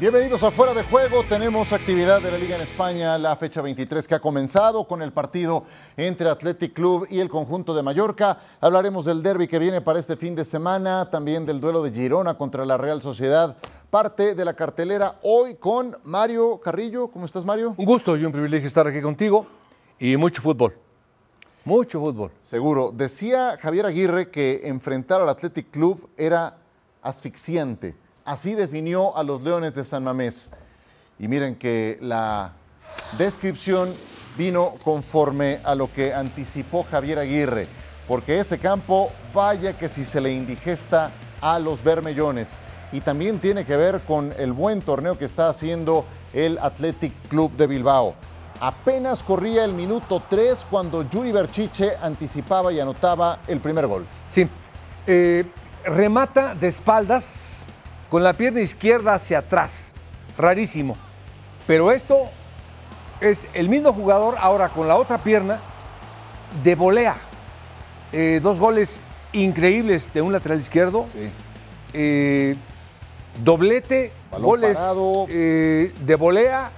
Bienvenidos a Fuera de Juego. Tenemos actividad de la Liga en España, la fecha 23 que ha comenzado con el partido entre Athletic Club y el conjunto de Mallorca. Hablaremos del derby que viene para este fin de semana, también del duelo de Girona contra la Real Sociedad. Parte de la cartelera hoy con Mario Carrillo. ¿Cómo estás, Mario? Un gusto y un privilegio estar aquí contigo y mucho fútbol. Mucho fútbol. Seguro. Decía Javier Aguirre que enfrentar al Athletic Club era asfixiante Así definió a los Leones de San Mamés. Y miren que la descripción vino conforme a lo que anticipó Javier Aguirre, porque ese campo, vaya que si se le indigesta a los Bermellones. Y también tiene que ver con el buen torneo que está haciendo el Athletic Club de Bilbao. Apenas corría el minuto 3 cuando Yuri Berchiche anticipaba y anotaba el primer gol. Sí, eh, remata de espaldas con la pierna izquierda hacia atrás. Rarísimo. Pero esto es el mismo jugador ahora con la otra pierna de volea. Eh, dos goles increíbles de un lateral izquierdo. Eh, doblete, goles eh, de volea,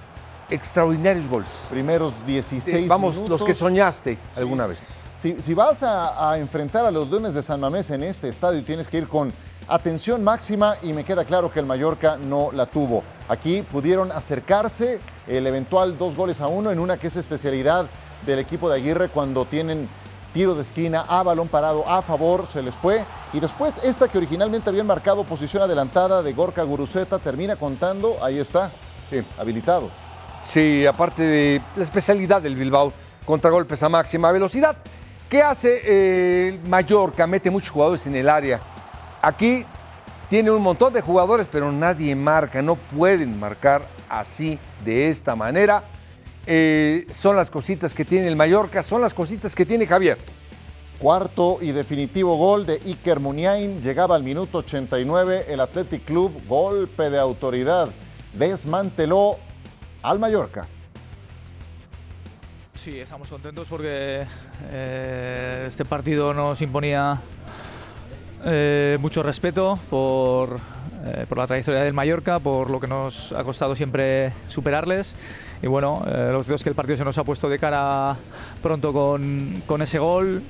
extraordinarios goles. Primeros 16 Vamos, los que soñaste alguna vez. Si, vas a, a, enfrentar a los Leones de San Mamés en este estadio, tienes que ir con atención máxima y me queda claro que el Mallorca no la tuvo. Aquí pudieron acercarse el eventual dos goles a uno en una que es especialidad del equipo de Aguirre cuando tienen tiro de esquina a balón parado a favor, se les fue. Y después esta que originalmente habían marcado posición adelantada de Gorka Guruceta termina contando, ahí está, sí. habilitado. Sí, aparte de la especialidad del Bilbao, contragolpes a máxima velocidad. ¿Qué hace eh, Mallorca? Mete muchos jugadores en el área Aquí tiene un montón de jugadores, pero nadie marca, no pueden marcar así, de esta manera. Eh, son las cositas que tiene el Mallorca, son las cositas que tiene Javier. Cuarto y definitivo gol de Iker Muniain. Llegaba al minuto 89. El Athletic Club, golpe de autoridad, desmanteló al Mallorca. Sí, estamos contentos porque eh, este partido nos imponía eh, mucho respeto por, eh, por, la trayectoria del Mallorca, por lo que nos ha costado siempre superarles. Y bueno, eh, los dos que el partido se nos ha puesto de cara pronto con, con ese gol.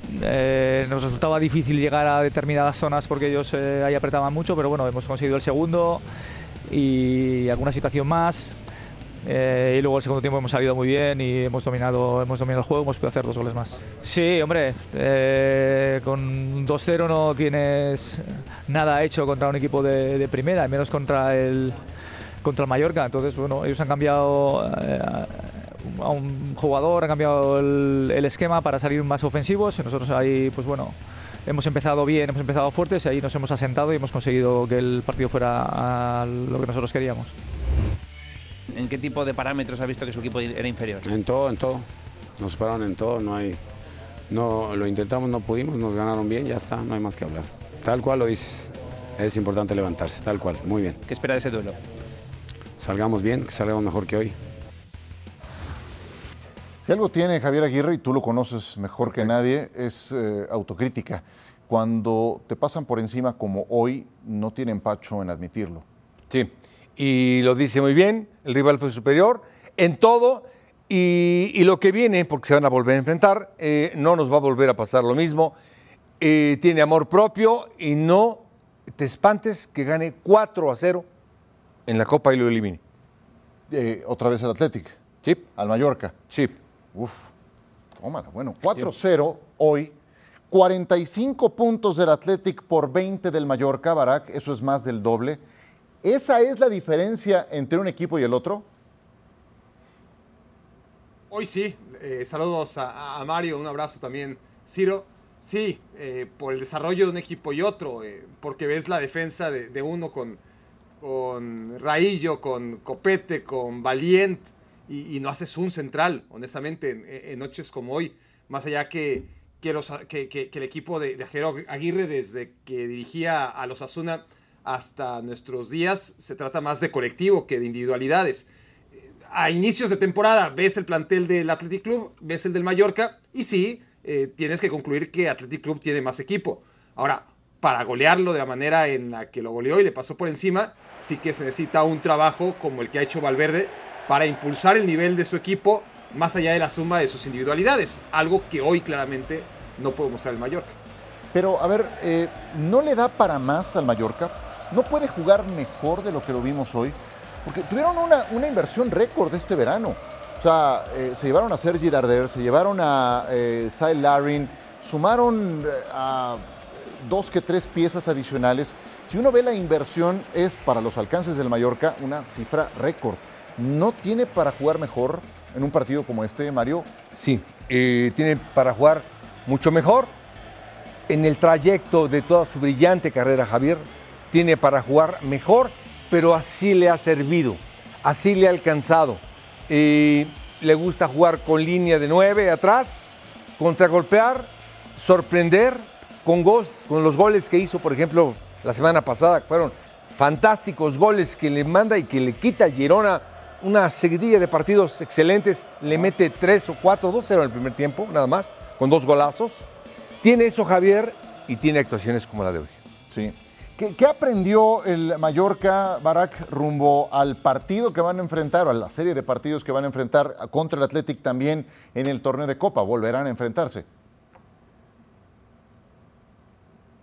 nos resultaba difícil llegar a determinadas zonas porque ellos ahí apretaban mucho, pero bueno, hemos conseguido el segundo y alguna situación más. Eh, y luego el segundo tiempo hemos salido muy bien y hemos dominado, hemos dominado el juego, hemos podido hacer dos goles más. Sí, hombre, eh, con 2-0 no tienes nada hecho contra un equipo de, de, primera, menos contra el, contra el Mallorca. Entonces, bueno, ellos han cambiado eh, a un jugador, han cambiado el, el, esquema para salir más ofensivos y nosotros ahí, pues bueno, hemos empezado bien, hemos empezado fuertes y ahí nos hemos asentado y hemos conseguido que el partido fuera a lo que nosotros queríamos. ¿En qué tipo de parámetros ha visto que su equipo era inferior? En todo, en todo. Nos pararon en todo, no hay. No, lo intentamos, no pudimos, nos ganaron bien, ya está, no hay más que hablar. Tal cual lo dices. Es importante levantarse, tal cual. Muy bien. ¿Qué espera de ese duelo? Salgamos bien, que salgamos mejor que hoy. Si algo tiene Javier Aguirre, y tú lo conoces mejor que nadie, es eh, autocrítica. Cuando te pasan por encima como hoy, no tiene empacho en admitirlo. Sí, y lo dice muy bien, el rival fue superior en todo y, lo que viene, porque se van a volver a enfrentar, eh, no nos va a volver a pasar lo mismo. Eh, tiene amor propio y no te espantes que gane 4 a 0 en la Copa y lo elimine. Eh, ¿Otra vez el Athletic? Sí. ¿Al Mallorca? Sí. Uf, tómala. Bueno, 4-0 hoy. 45 puntos del Athletic por 20 del Mallorca, Barak, eso es más del doble ¿Esa es la diferencia entre un equipo y el otro? Hoy sí. Eh, saludos a, Mario, un abrazo también, Ciro. Sí, eh, por el desarrollo de un equipo y otro, eh, porque ves la defensa de, uno con, con Raillo, con Copete, con Valiente y, no haces un central, honestamente, en, noches como hoy. Más allá que, que el equipo de, de Jero Aguirre, desde que dirigía a los Asuna hasta nuestros días, se trata más de colectivo que de individualidades. A inicios de temporada ves el plantel del Athletic Club, ves el del Mallorca y sí, eh, tienes que concluir que Athletic Club tiene más equipo. Ahora, para golearlo de la manera en la que lo goleó y le pasó por encima, sí que se necesita un trabajo como el que ha hecho Valverde para impulsar el nivel de su equipo más allá de la suma de sus individualidades, algo que hoy claramente no puede mostrar el Mallorca. Pero, a ver, eh, ¿no le da para más al Mallorca? ¿No puede jugar mejor de lo que lo vimos hoy? Porque tuvieron una, inversión récord este verano. O sea, eh, se llevaron a Sergi Darder, se llevaron a eh, Larin, sumaron eh, a dos que tres piezas adicionales. Si uno ve la inversión, es para los alcances del Mallorca una cifra récord. ¿No tiene para jugar mejor en un partido como este, Mario? Sí, eh, tiene para jugar mucho mejor. En el trayecto de toda su brillante carrera, Javier, tiene para jugar mejor, pero así le ha servido, así le ha alcanzado. Le gusta jugar con línea de nueve atrás, contragolpear, sorprender con, gol, con los goles que hizo, por ejemplo, la semana pasada, fueron fantásticos goles que le manda y que le quita Girona una seguidilla de partidos excelentes, le mete tres o cuatro, dos cero en el primer tiempo, nada más, con dos golazos. Tiene eso Javier y tiene actuaciones como la de hoy. Sí. ¿Qué, ¿Qué, aprendió el Mallorca, Barak, rumbo al partido que van a enfrentar, o a la serie de partidos que van a enfrentar contra el Athletic también en el torneo de Copa? Volverán a enfrentarse.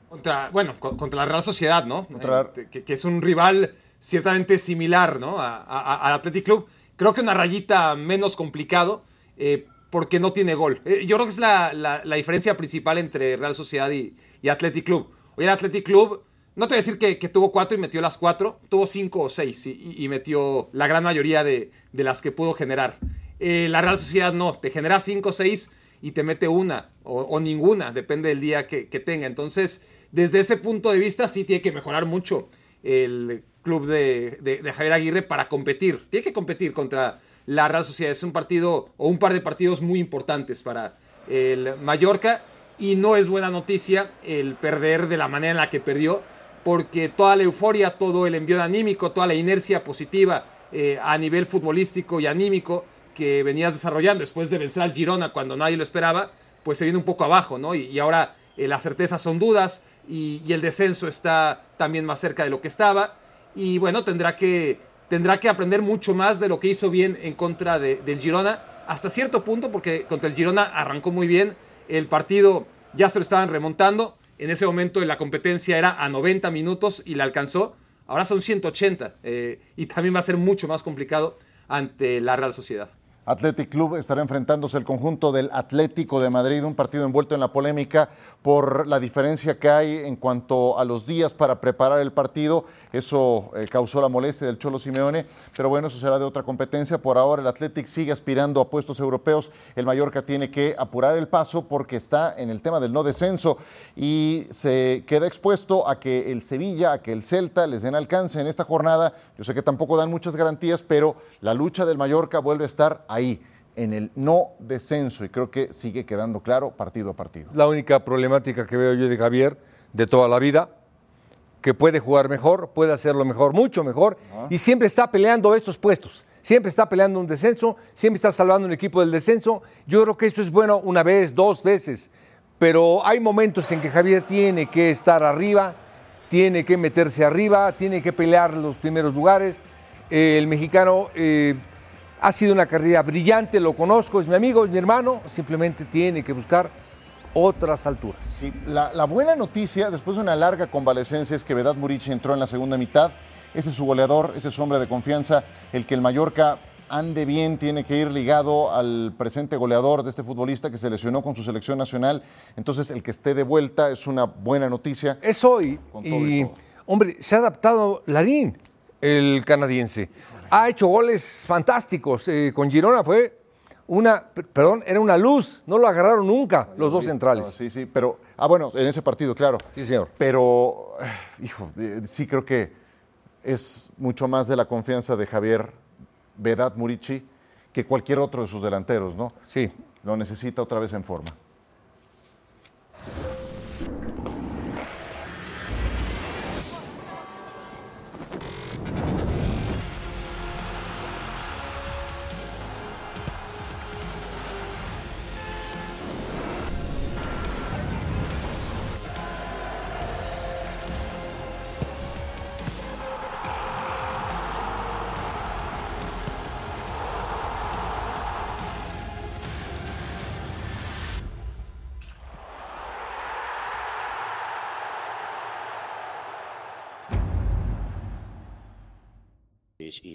Contra, bueno, contra la Real Sociedad, ¿no? Contra... Eh, que, que, es un rival ciertamente similar, ¿no? Al Athletic Club. Creo que una rayita menos complicado, eh, porque no tiene gol. Eh, yo creo que es la, la, la, diferencia principal entre Real Sociedad y, y Athletic Club. Hoy el Athletic Club no te voy a decir que, tuvo cuatro y metió las cuatro, tuvo cinco o seis y, metió la gran mayoría de, las que pudo generar. Eh, la Real Sociedad no, te genera cinco o seis y te mete una o, ninguna, depende del día que, tenga. Entonces, desde ese punto de vista, sí tiene que mejorar mucho el club de Javier Aguirre para competir. Tiene que competir contra la Real Sociedad. Es un partido o un par de partidos muy importantes para el Mallorca y no es buena noticia el perder de la manera en la que perdió porque toda la euforia, todo el envío anímico, toda la inercia positiva eh, a nivel futbolístico y anímico que venías desarrollando después de vencer al Girona cuando nadie lo esperaba, pues se viene un poco abajo, ¿no? Y, ahora eh, las certezas son dudas y, el descenso está también más cerca de lo que estaba. Y bueno, tendrá que, tendrá que aprender mucho más de lo que hizo bien en contra de, del Girona, hasta cierto punto, porque contra el Girona arrancó muy bien, el partido ya se lo estaban remontando, en ese momento la competencia era a 90 minutos y la alcanzó. Ahora son 180 eh, y también va a ser mucho más complicado ante la Real Sociedad. Athletic Club estará enfrentándose el conjunto del Atlético de Madrid, un partido envuelto en la polémica por la diferencia que hay en cuanto a los días para preparar el partido. Eso eh, causó la molestia del Cholo Simeone, pero bueno, eso será de otra competencia. Por ahora el Athletic sigue aspirando a puestos europeos. El Mallorca tiene que apurar el paso porque está en el tema del no descenso y se queda expuesto a que el Sevilla, a que el Celta les den alcance en esta jornada. Yo sé que tampoco dan muchas garantías, pero la lucha del Mallorca vuelve a estar ahí en el no descenso y creo que sigue quedando claro partido a partido. La única problemática que veo yo de Javier de toda la vida, que puede jugar mejor, puede hacerlo mejor, mucho mejor, y siempre está peleando estos puestos, siempre está peleando un descenso, siempre está salvando un equipo del descenso. Yo creo que eso es bueno una vez, dos veces, pero hay momentos en que Javier tiene que estar arriba, tiene que meterse arriba, tiene que pelear los primeros lugares. Eh, el mexicano eh, ha sido una carrera brillante, lo conozco, es mi amigo, es mi hermano, simplemente tiene que buscar otras alturas. Sí, la, la, buena noticia, después de una larga convalecencia, es que Vedad Muric entró en la segunda mitad. Ese es su goleador, ese es su hombre de confianza, el que el Mallorca ande bien, tiene que ir ligado al presente goleador de este futbolista que se lesionó con su selección nacional. Entonces, el que esté de vuelta es una buena noticia. Es hoy. Y, y hombre, se ha adaptado Larín. el canadiense. Ha hecho goles fantásticos. Eh, con Girona fue una, perdón, era una luz. No lo agarraron nunca los dos centrales. sí, sí, pero, ah, bueno, en ese partido, claro. Sí, señor. Pero, eh, hijo, sí creo que es mucho más de la confianza de Javier Vedat Murici que cualquier otro de sus delanteros, ¿no? Sí. Lo necesita otra vez en forma.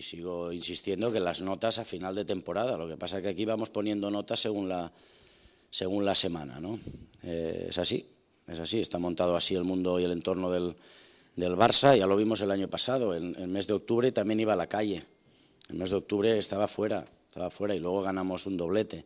Sigo insistiendo que las notas a final de temporada. Lo que pasa es que aquí vamos poniendo notas según la, según la semana, ¿no? Eh, es así, es así. Está montado así el mundo y el entorno del, del Barça. Ya lo vimos el año pasado. En el mes de octubre también iba a la calle. El mes de octubre estaba fuera, estaba fuera y luego ganamos un doblete.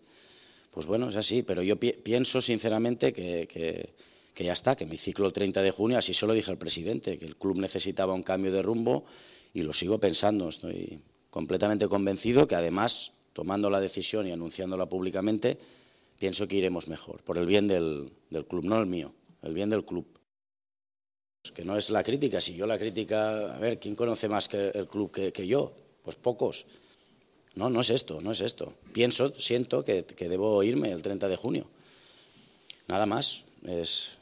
Pues bueno, es así, pero yo pienso sinceramente que, que, que, ya está, que mi ciclo 30 de junio, así se lo dije al presidente, que el club necesitaba un cambio de rumbo y lo sigo pensando. Estoy completamente convencido que además, tomando la decisión y anunciándola públicamente, pienso que iremos mejor, por el bien del, club, no el mío, el bien del club. Que no es la crítica, si yo la crítica, a ver, ¿quién conoce más que el club que, yo? Pues pocos. No, no es esto, no es esto. Pienso, siento que, debo irme el 30 de junio. Nada más. Es,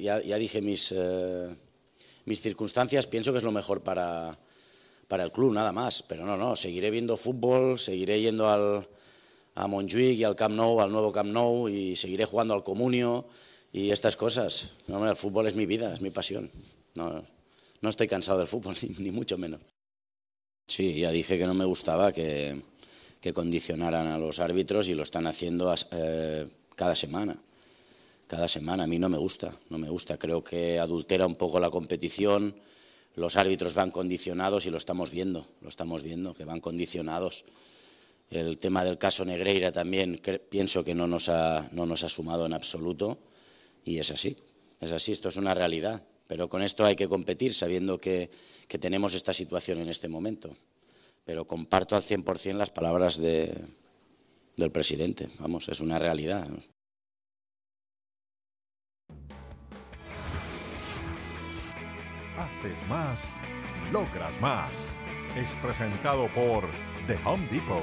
ya, dije mis, eh, mis circunstancias, pienso que es lo mejor para, para el club nada más. Pero no, no, seguiré viendo fútbol, seguiré yendo al, a Montjuic y al Camp Nou, al nuevo Camp Nou, y seguiré jugando al Comunio y estas cosas. No, el fútbol es mi vida, es mi pasión. No, no estoy cansado del fútbol, ni, mucho menos. Sí, ya dije que no me gustaba que, que condicionaran a los árbitros y lo están haciendo eh, cada semana. Cada semana. A mí no me gusta, no me gusta. Creo que adultera un poco la competición los árbitros van condicionados y lo estamos viendo, lo estamos viendo, que van condicionados. El tema del caso Negreira también pienso que no nos, ha, no nos ha sumado en absoluto y es así, es así, esto es una realidad. Pero con esto hay que competir sabiendo que, que tenemos esta situación en este momento. Pero comparto al 100% las palabras de, del presidente, vamos, es una realidad. Haces más, logras más. Es presentado por The Home Depot.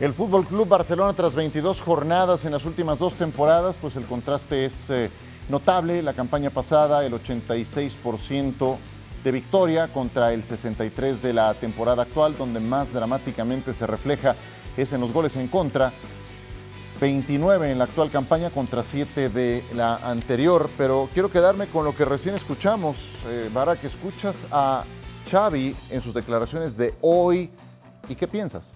El Fútbol Club Barcelona tras 22 jornadas en las últimas dos temporadas, pues el contraste es eh, notable. La campaña pasada, el 86% de victoria contra el 63 de la temporada actual, donde más dramáticamente se refleja es en los goles en contra. 29 en la actual campaña contra 7 de la anterior, pero quiero quedarme con lo que recién escuchamos. Eh, que escuchas a Xavi en sus declaraciones de hoy y qué piensas?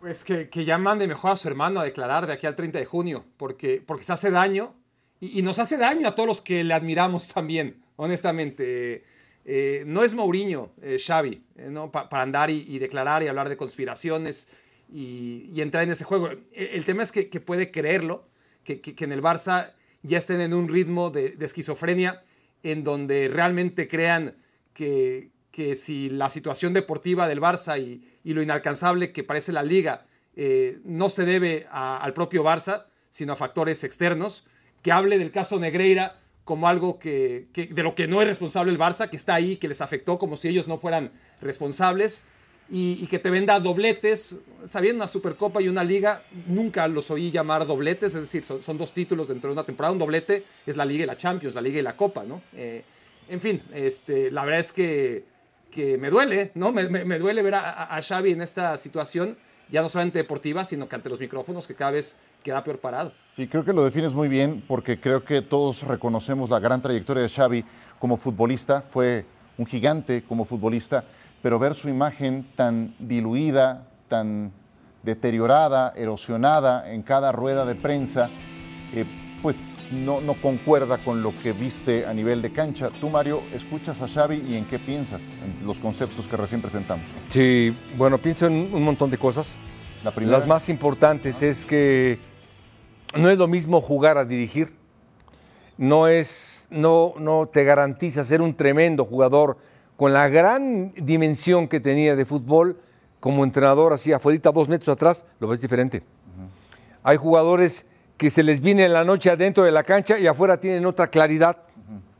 Pues que, que ya mande mejor a su hermano a declarar de aquí al 30 de junio, porque, porque se hace daño y, nos hace daño a todos los que le admiramos también, honestamente. Eh, no es Mourinho, eh, Xavi, eh, ¿no? para andar y declarar y hablar de conspiraciones y, entrar en ese juego. El, tema es que, puede creerlo, que, en el Barça ya estén en un ritmo de, esquizofrenia en donde realmente crean que, si la situación deportiva del Barça y, lo inalcanzable que parece la liga eh, no se debe al propio Barça, sino a factores externos, que hable del caso Negreira como algo que, de lo que no es responsable el Barça, que está ahí, que les afectó como si ellos no fueran responsables y, que te venda dobletes, sabiendo una Supercopa y una Liga, nunca los oí llamar dobletes, es decir, son, dos títulos dentro de una temporada, un doblete es la Liga y la Champions, la Liga y la Copa, ¿no? Eh, en fin, este, la verdad es que, que me duele, ¿no? Me, me, duele ver a, a, Xavi en esta situación, ya no solamente deportiva, sino que ante los micrófonos que cada vez queda peor parado. Sí, creo que lo defines muy bien, porque creo que todos reconocemos la gran trayectoria de Xavi como futbolista, fue un gigante como futbolista, pero ver su imagen tan diluida, tan deteriorada, erosionada en cada rueda de prensa, eh, pues no, no, concuerda con lo que viste a nivel de cancha. Tú, Mario, escuchas a Xavi y en qué piensas, en los conceptos que recién presentamos. Sí, bueno, pienso en un montón de cosas. La primera. Las más importantes es que no es lo mismo jugar a dirigir. No es, no, no te garantiza ser un tremendo jugador con la gran dimensión que tenía de fútbol como entrenador, así afuera, dos metros atrás, lo ves diferente. Hay jugadores que se les viene la noche adentro de la cancha y afuera tienen otra claridad,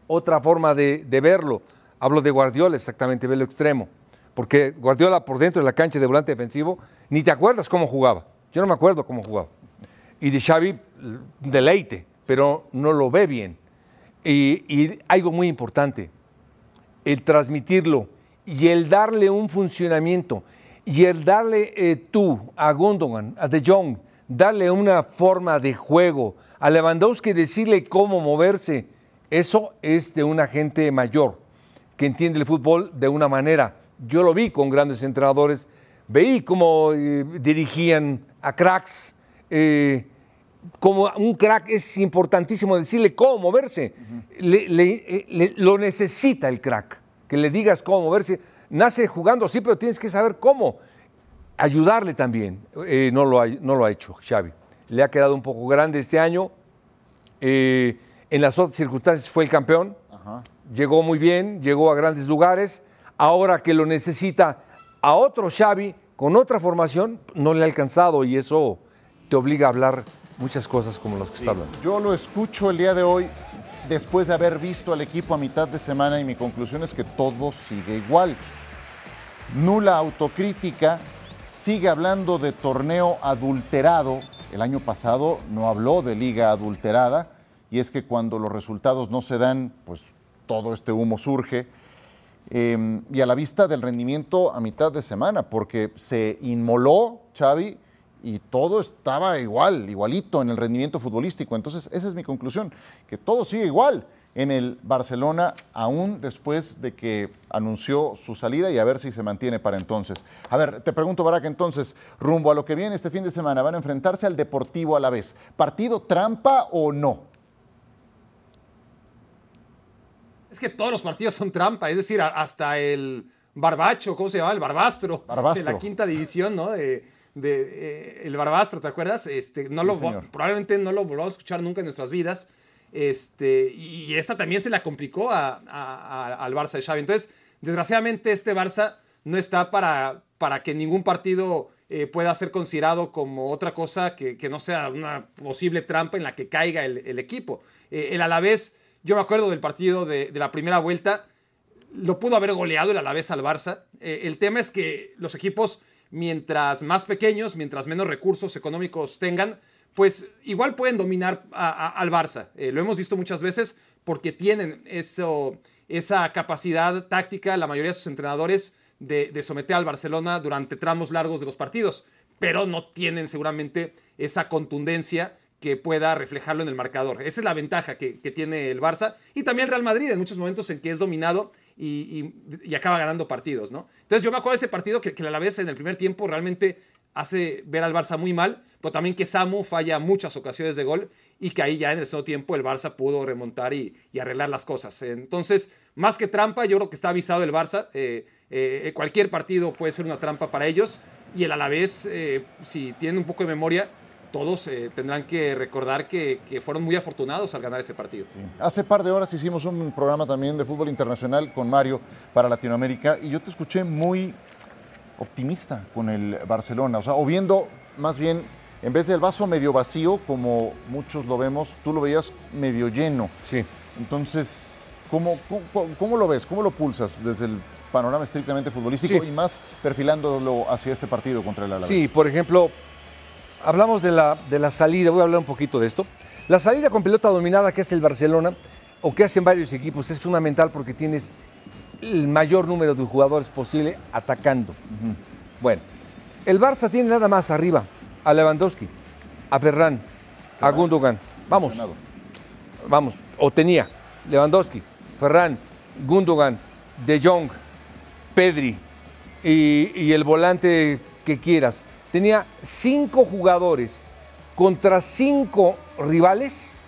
otra forma de, verlo. Hablo de Guardiola, exactamente, velo extremo. Porque Guardiola por dentro de la cancha de volante defensivo, ni te acuerdas cómo jugaba. Yo no me acuerdo cómo jugaba. Y de Xavi, deleite, pero no lo ve bien. Y, algo muy importante, el transmitirlo y el darle un funcionamiento y el darle eh, tú a Gundogan, a De Jong, darle una forma de juego, a Lewandowski decirle cómo moverse, eso es de una gente mayor que entiende el fútbol de una manera. Yo lo vi con grandes entrenadores, veí cómo eh, dirigían a cracks. Eh, como un crack es importantísimo decirle cómo moverse. Eh, lo necesita el crack, que le digas cómo moverse. Nace jugando, sí, pero tienes que saber cómo ayudarle también. Eh, no, lo ha, no lo ha hecho Xavi. Le ha quedado un poco grande este año. Eh, en las otras circunstancias fue el campeón. Llegó muy bien, llegó a grandes lugares. Ahora que lo necesita a otro Xavi con otra formación, no le ha alcanzado y eso te obliga a hablar muchas cosas como las que está hablando. Yo lo escucho el día de hoy después de haber visto al equipo a mitad de semana y mi conclusión es que todo sigue igual. Nula autocrítica, sigue hablando de torneo adulterado. El año pasado no habló de liga adulterada y es que cuando los resultados no se dan, pues todo este humo surge. Em, y a la vista del rendimiento a mitad de semana, porque se inmoló Xavi y todo estaba igual, igualito en el rendimiento futbolístico. Entonces, esa es mi conclusión, que todo sigue igual en el Barcelona aún después de que anunció su salida y a ver si se mantiene para entonces. A ver, te pregunto, Barak, entonces, rumbo a lo que viene este fin de semana, van a enfrentarse al Deportivo a la vez. ¿Partido trampa o no? Es que todos los partidos son trampa, es decir, hasta el Barbacho, ¿cómo se llama? El Barbastro, de la quinta división, ¿no? De, eh, el Barbastro, ¿te acuerdas? Este, no lo, probablemente no lo volvamos a escuchar nunca en nuestras vidas este, y esta también se la complicó al Barça de Xavi. Entonces, desgraciadamente, este Barça no está para, para que ningún partido eh, pueda ser considerado como otra cosa que, no sea una posible trampa en la que caiga el, equipo. Eh, el Alavés, yo me acuerdo del partido de, la primera vuelta, lo pudo haber goleado el Alavés al Barça. Eh, el tema es que los equipos, mientras más pequeños, mientras menos recursos económicos tengan, pues igual pueden dominar al Barça. Eh, lo hemos visto muchas veces porque tienen eso, esa capacidad táctica, la mayoría de sus entrenadores, de, someter al Barcelona durante tramos largos de los partidos, pero no tienen seguramente esa contundencia que pueda reflejarlo en el marcador. Esa es la ventaja que, tiene el Barça y también el Real Madrid en muchos momentos en que es dominado y, acaba ganando partidos, ¿no? Entonces yo me acuerdo de ese partido que, que la vez en el primer tiempo realmente hace ver al Barça muy mal, pero también que Samu falla muchas ocasiones de gol y que ahí ya en el segundo tiempo el Barça pudo remontar y, arreglar las cosas. Entonces, más que trampa, yo creo que está avisado el Barça. Eh, eh, cualquier partido puede ser una trampa para ellos y el Alavés, eh, si tienen un poco de memoria, todos tendrán que recordar que, fueron muy afortunados al ganar ese partido. Hace par de horas hicimos un programa también de fútbol internacional con Mario para Latinoamérica y yo te escuché muy optimista con el Barcelona, o sea, o viendo más bien, en vez del vaso medio vacío, como muchos lo vemos, tú lo veías medio lleno. Sí. Entonces, ¿cómo, cómo, lo ves? ¿Cómo lo pulsas desde el panorama estrictamente futbolístico y más perfilándolo hacia este partido contra el Alavés? Sí, por ejemplo, hablamos de la, de la salida, voy a hablar un poquito de esto. La salida con pelota dominada que es el Barcelona, o que hacen varios equipos, es fundamental porque tienes el mayor número de jugadores posible atacando. Bueno, el Barça tiene nada más arriba a Lewandowski, a Ferran, a Gundogan. Vamos. Vamos, o tenía Lewandowski, Ferran, Gundogan, De Jong, Pedri y, y el volante que quieras. Tenía cinco jugadores contra cinco rivales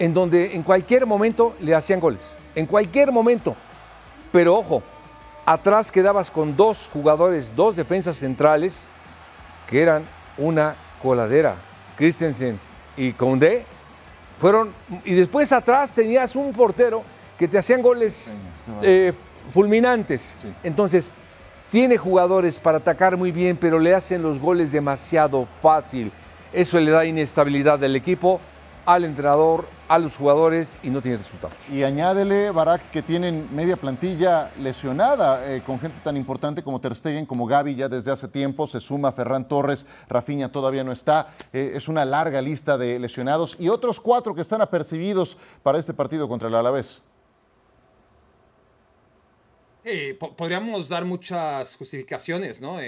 en donde en cualquier momento le hacían goles. En cualquier momento. Pero ojo, atrás quedabas con dos jugadores, dos defensas centrales que eran una coladera. Christensen y Condé fueron. Y después atrás tenías un portero que te hacían goles eh, fulminantes. Entonces, tiene jugadores para atacar muy bien, pero le hacen los goles demasiado fácil. Eso le da inestabilidad al equipo, al entrenador, a los jugadores y no tiene resultados. Y añádele, Barak, que tienen media plantilla lesionada eh, con gente tan importante como Ter Stegen, como Gaby ya desde hace tiempo, se suma Ferran Torres, Rafinha todavía no está, eh, es una larga lista de lesionados y otros cuatro que están apercibidos para este partido contra el Alavés. Eh, podríamos dar muchas justificaciones, ¿no?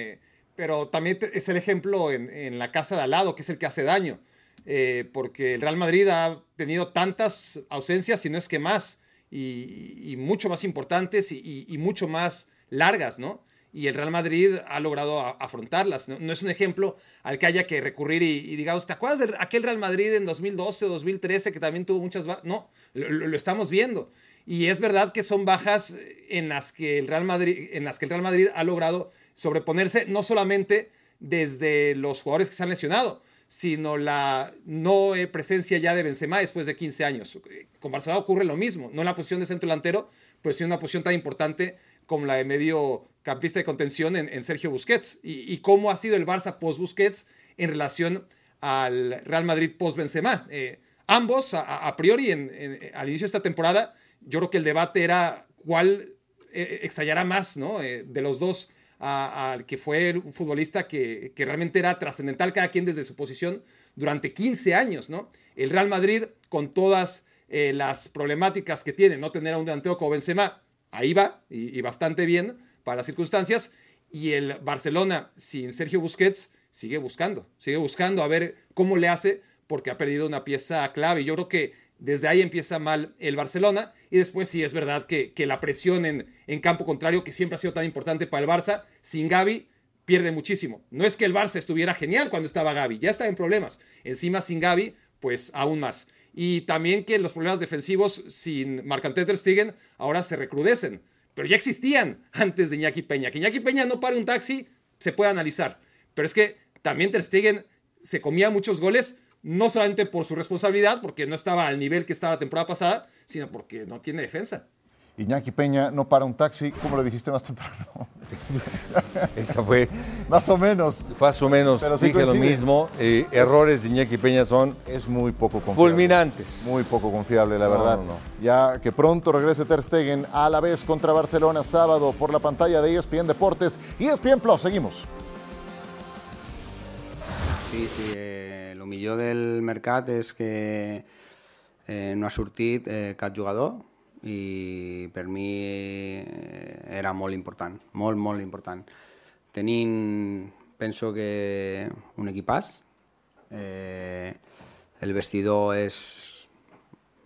pero también es el ejemplo en, la casa de al lado, que es el que hace daño. Eh, porque el Real Madrid ha tenido tantas ausencias, y no es que más, y, mucho más importantes y, mucho más largas, ¿no? Y el Real Madrid ha logrado afrontarlas. ¿no? es un ejemplo al que haya que recurrir y, digamos, ¿te acuerdas de aquel Real Madrid en 2012 o 2013 que también tuvo muchas? No, lo, estamos viendo. Y es verdad que son bajas en las que el Real Madrid, en las que el Real Madrid ha logrado sobreponerse no solamente desde los jugadores que se han lesionado, sino la no eh, presencia ya de Benzema después de 15 años. Con Barcelona ocurre lo mismo, no en la posición de centro delantero, pero sí en una posición tan importante como la de medio campista de contención en, Sergio Busquets. Y, cómo ha sido el Barça post-Busquets en relación al Real Madrid post-Benzema. Eh, ambos, a, priori, al inicio de esta temporada, yo creo que el debate era cuál eh, extrañará más ¿no? de los dos al que fue un futbolista que, realmente era trascendental cada quien desde su posición durante 15 años, ¿no? El Real Madrid, con todas eh, las problemáticas que tiene, no tener a un delantero como Benzema, ahí va, y, bastante bien para las circunstancias, y el Barcelona, sin Sergio Busquets, sigue buscando, sigue buscando a ver cómo le hace, porque ha perdido una pieza clave. Yo creo que desde ahí empieza mal el Barcelona y después sí es verdad que, la presión en, en, campo contrario, que siempre ha sido tan importante para el Barça, sin Gaby pierde muchísimo. No es que el Barça estuviera genial cuando estaba Gaby, ya está en problemas. Encima sin Gaby, pues aún más. Y también que los problemas defensivos sin Marc-André Ter Stegen ahora se recrudecen. Pero ya existían antes de Iñaki Peña. Que Iñaki Peña no pare un taxi, se puede analizar. Pero es que también Ter Stegen se comía muchos goles no solamente por su responsabilidad, porque no estaba al nivel que estaba la temporada pasada, sino porque no tiene defensa. Iñaki Peña no para un taxi, como lo dijiste más temprano. Esa fue. más o menos. Más o menos, Pero dije lo mismo. Eh, errores de Iñaki Peña son. Es muy poco confiable. Fulminantes. Muy poco confiable, la verdad. Ya que pronto regrese Ter Stegen a la vez contra Barcelona, sábado, por la pantalla de ESPN Deportes y ESPN Plus. Seguimos. Sí, sí. Eh el millor del mercat és que eh, no ha sortit eh, cap jugador i per mi eh, era molt important, molt, molt important. Tenint, penso que un equipàs, eh, el vestidor és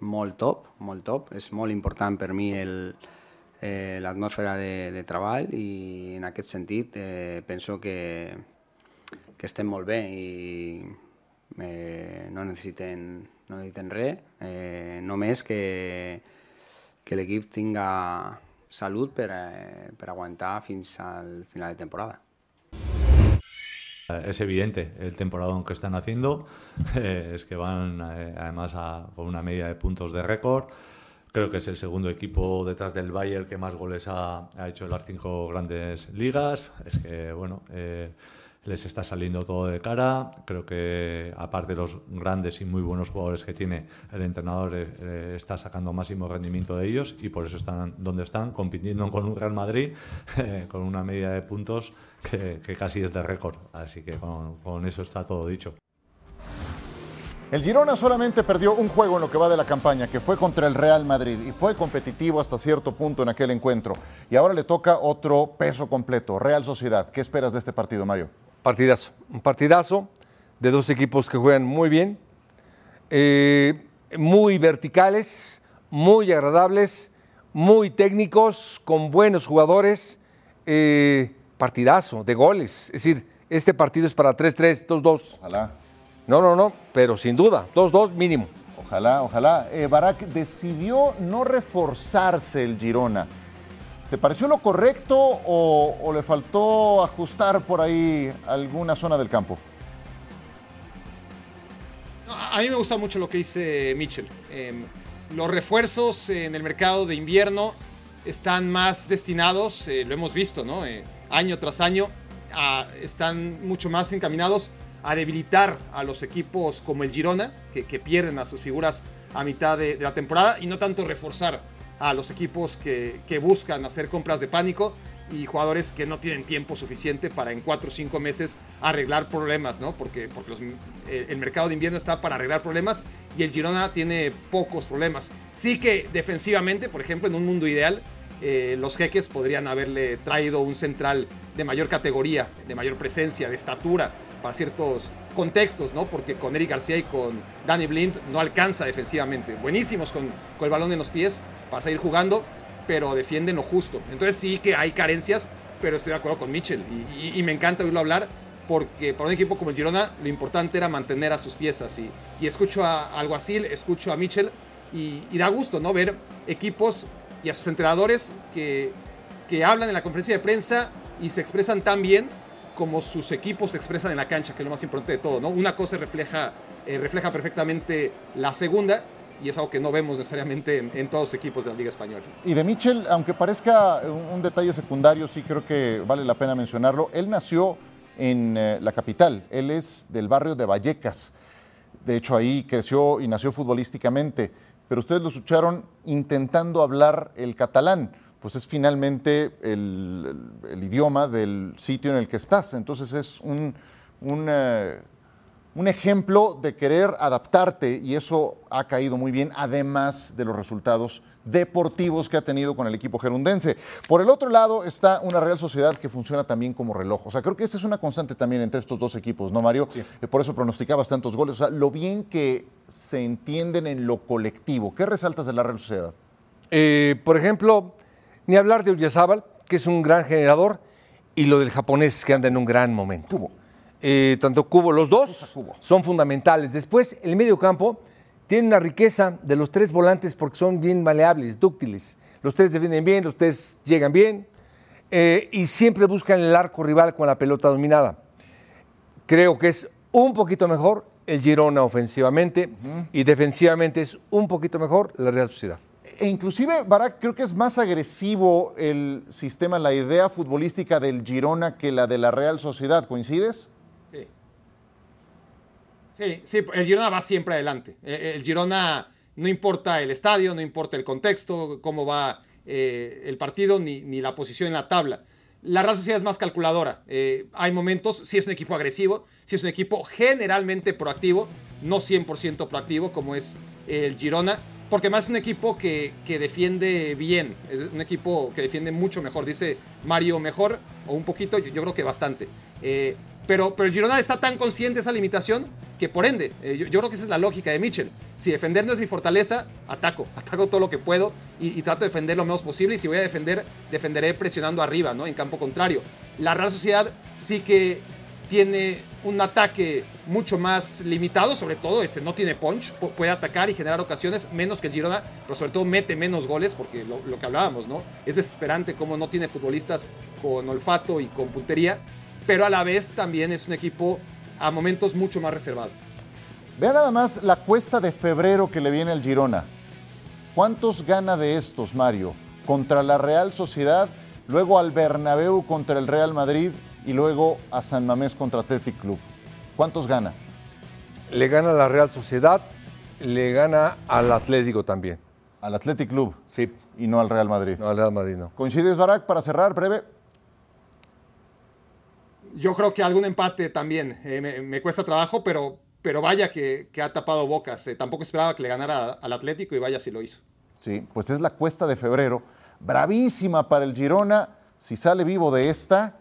molt top, molt top, és molt important per mi el, eh, l'atmosfera de, de treball i en aquest sentit eh, penso que, que estem molt bé i eh, no necessiten, no necessiten res, eh, només que, que l'equip tinga salut per, eh, per aguantar fins al final de temporada. Es evidente el temporada que están haciendo, eh, es que van eh, además a, con una media de puntos de récord. Creo que es el segundo equipo detrás del Bayern que más goles ha, ha hecho en las cinco grandes ligas. Es que, bueno, eh, les está saliendo todo de cara. Creo que aparte de los grandes y muy buenos jugadores que tiene, el entrenador eh, eh, está sacando máximo rendimiento de ellos y por eso están donde están, compitiendo con un Real Madrid eh, con una media de puntos que, casi es de récord. Así que con, eso está todo dicho. El Girona solamente perdió un juego en lo que va de la campaña, que fue contra el Real Madrid, y fue competitivo hasta cierto punto en aquel encuentro. Y ahora le toca otro peso completo, Real Sociedad. ¿Qué esperas de este partido, Mario? Partidazo, un partidazo de dos equipos que juegan muy bien, eh, muy verticales, muy agradables, muy técnicos, con buenos jugadores. Eh, partidazo de goles. Es decir, este partido es para 3-3, 2-2. Ojalá. No, no, no, pero sin duda, 2-2 mínimo. Ojalá, ojalá. Eh, Barak decidió no reforzarse el Girona. ¿Te pareció lo correcto o, le faltó ajustar por ahí alguna zona del campo? a mí me gusta mucho lo que dice Mitchell. Em, los refuerzos en el mercado de invierno están más destinados, eh, lo hemos visto, ¿no? Eh, año tras año, están mucho más encaminados a debilitar a los equipos como el Girona, que, pierden a sus figuras a mitad de, de, la temporada, y no tanto reforzar a los equipos que, buscan hacer compras de pánico y jugadores que no tienen tiempo suficiente para en cuatro o cinco meses arreglar problemas, ¿no? Porque, porque eh, el mercado de invierno está para arreglar problemas y el Girona tiene pocos problemas. Sí que defensivamente, por ejemplo, en un mundo ideal, eh, los jeques podrían haberle traído un central de mayor categoría, de mayor presencia, de estatura, para ciertos contextos, ¿no? Porque con Eric García y con Danny Blind no alcanza defensivamente. Buenísimos con, con el balón en los pies para seguir jugando, pero defienden lo justo. Entonces sí que hay carencias, pero estoy de acuerdo con Mitchell y, me encanta oírlo hablar porque para un equipo como el Girona lo importante era mantener a sus piezas y, y escucho a Alguacil, escucho a Mitchell y, da gusto no ver equipos y a sus entrenadores que, que hablan en la conferencia de prensa y se expresan tan bien como sus equipos se expresan en la cancha, que es lo más importante de todo. Una cosa refleja, eh, refleja perfectamente la segunda y es algo que no vemos necesariamente en, todos los equipos de la Liga Española. Y de Michel, aunque parezca un, detalle secundario, sí creo que vale la pena mencionarlo. Él nació en eh, la capital, él es del barrio de Vallecas. De hecho, ahí creció y nació futbolísticamente, pero ustedes lo escucharon intentando hablar el catalán pues es finalmente el, idioma del sitio en el que estás. Entonces es un, eh, un, ejemplo de querer adaptarte y eso ha caído muy bien, además de los resultados deportivos que ha tenido con el equipo gerundense. Por el otro lado está una Real Sociedad que funciona también como reloj. O sea, creo que esa es una constante también entre estos dos equipos, ¿no, Mario? Eh, por eso pronosticabas tantos goles. O sea, lo bien que se entienden en lo colectivo. ¿Qué resaltas de la Real Sociedad? Eh, por ejemplo, ni hablar de Uyazábal, que es un gran generador, y lo del japonés, que anda en un gran momento. Eh, tanto Cubo, los dos son fundamentales. Después, el medio campo tiene una riqueza de los tres volantes porque son bien maleables, dúctiles. Los tres defienden bien, los tres llegan bien eh, y siempre buscan el arco rival con la pelota dominada. Creo que es un poquito mejor el Girona ofensivamente y defensivamente es un poquito mejor la Real Sociedad. E inclusive, Barak, creo que es más agresivo el sistema, la idea futbolística del Girona que la de la Real Sociedad. ¿Coincides? Sí. Sí, el Girona va siempre adelante. E, e, el Girona no importa el estadio, no importa el contexto, cómo va eh, el partido, ni, ni, la posición en la tabla. La Real Sociedad es más calculadora. Eh, hay momentos, si es un equipo agresivo, si es un equipo generalmente proactivo, no 100% proactivo como es el Girona porque más es un equipo que, defiende bien, es un equipo que defiende mucho mejor. Dice Mario mejor o un poquito, yo, creo que bastante. Eh, pero, pero el Girona está tan consciente de esa limitación que por ende, eh, yo, creo que esa es la lógica de Mitchell. Si defender no es mi fortaleza, ataco, ataco todo lo que puedo y, trato de defender lo menos posible. Y si voy a defender, defenderé presionando arriba, ¿no? En campo contrario. La Real Sociedad sí que tiene un ataque mucho más limitado, sobre todo este no tiene punch, puede atacar y generar ocasiones menos que el Girona, pero sobre todo mete menos goles porque lo, que hablábamos, ¿no? Es desesperante como no tiene futbolistas con olfato y con puntería, pero a la vez también es un equipo a momentos mucho más reservado. Vea nada más la cuesta de febrero que le viene al Girona. ¿Cuántos gana de estos, Mario? Contra la Real Sociedad, luego al Bernabéu contra el Real Madrid y luego a San Mamés contra Athletic Club. ¿Cuántos gana? Le gana a la Real Sociedad, le gana al Atlético también. ¿Al Athletic Club? Sí. Y no al Real Madrid. No, al Real Madrid no. ¿Coincides, Barak, para cerrar, breve? Yo creo que algún empate también. Eh, me, cuesta trabajo, pero, pero vaya que, ha tapado bocas. Eh, tampoco esperaba que le ganara al Atlético y vaya si lo hizo. Sí, pues es la cuesta de febrero. Bravísima para el Girona. Si sale vivo de esta,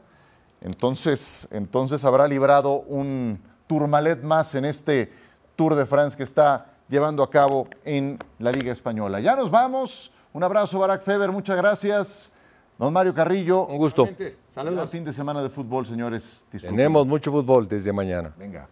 entonces, entonces habrá librado un tourmalet más en este Tour de France que está llevando a cabo en la Liga Española. Ya nos vamos. Un abrazo, Barack Feber. Muchas gracias. Don Mario Carrillo. Un gusto. Saludos. Fin de semana de fútbol, señores. Tenemos mucho fútbol desde mañana. Venga.